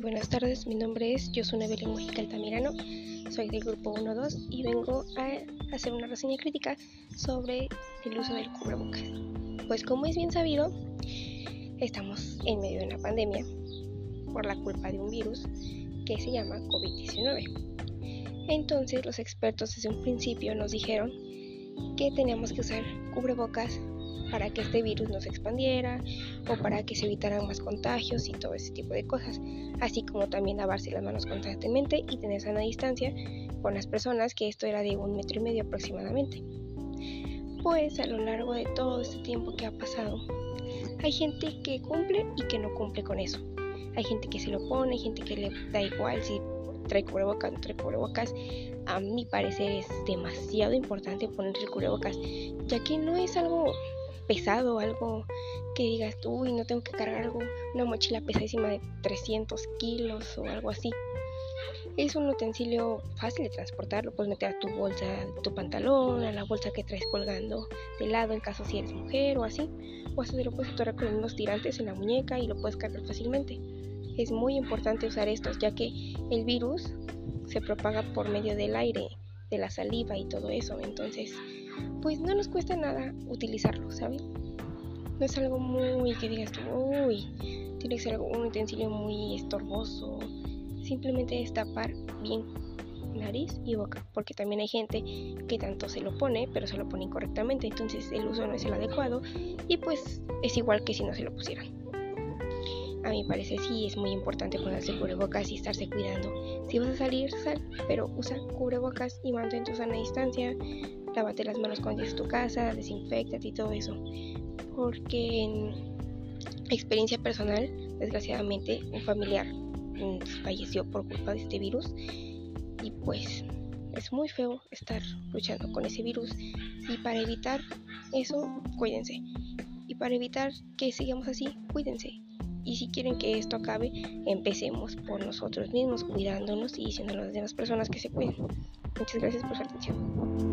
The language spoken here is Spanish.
buenas tardes. Mi nombre es Yosuna Belén Mujica Altamirano. Soy del grupo 1-2 y vengo a hacer una reseña crítica sobre el uso del cubrebocas. Pues como es bien sabido, estamos en medio de una pandemia por la culpa de un virus que se llama COVID-19. Entonces los expertos desde un principio nos dijeron que teníamos que usar cubrebocas para que este virus no se expandiera o para que se evitaran más contagios y todo ese tipo de cosas, así como también lavarse las manos constantemente y tener sana distancia con las personas, que esto era de un metro y medio aproximadamente. Pues a lo largo de todo este tiempo que ha pasado, hay gente que cumple y que no cumple con eso. Hay gente que se lo pone, hay gente que le da igual si trae cubrebocas, no trae cubrebocas. A mi parecer es demasiado importante poner el cubrebocas, ya que no es algo pesado, algo que digas, uy, no tengo que cargar algo, una mochila pesadísima de 300 kilos o algo así. Es un utensilio fácil de transportar, lo puedes meter a tu bolsa, tu pantalón, a la bolsa que traes colgando de lado en caso si eres mujer o así, o hasta te lo puedes atorar con unos tirantes en la muñeca y lo puedes cargar fácilmente. Es muy importante usar estos ya que el virus se propaga por medio del aire, de la saliva y todo eso, entonces pues no nos cuesta nada utilizarlo, ¿saben? No es algo muy que digas tú, uy, tiene que ser un utensilio muy estorboso. Simplemente es tapar bien nariz y boca, porque también hay gente que tanto se lo pone, pero se lo pone incorrectamente, entonces el uso no es el adecuado y pues es igual que si no se lo pusieran. A mi parecer sí es muy importante ponerse cubrebocas y estarse cuidando. Si vas a salir, sal, pero usa cubrebocas y mantén tu sana distancia, lávate las manos cuando llegues a tu casa, desinfectate y todo eso. Porque en experiencia personal, desgraciadamente, un familiar mm, falleció por culpa de este virus y pues es muy feo estar luchando con ese virus y para evitar eso, cuídense. Y para evitar que sigamos así, cuídense. Y si quieren que esto acabe, empecemos por nosotros mismos, cuidándonos y diciendo a las demás personas que se cuiden. Muchas gracias por su atención.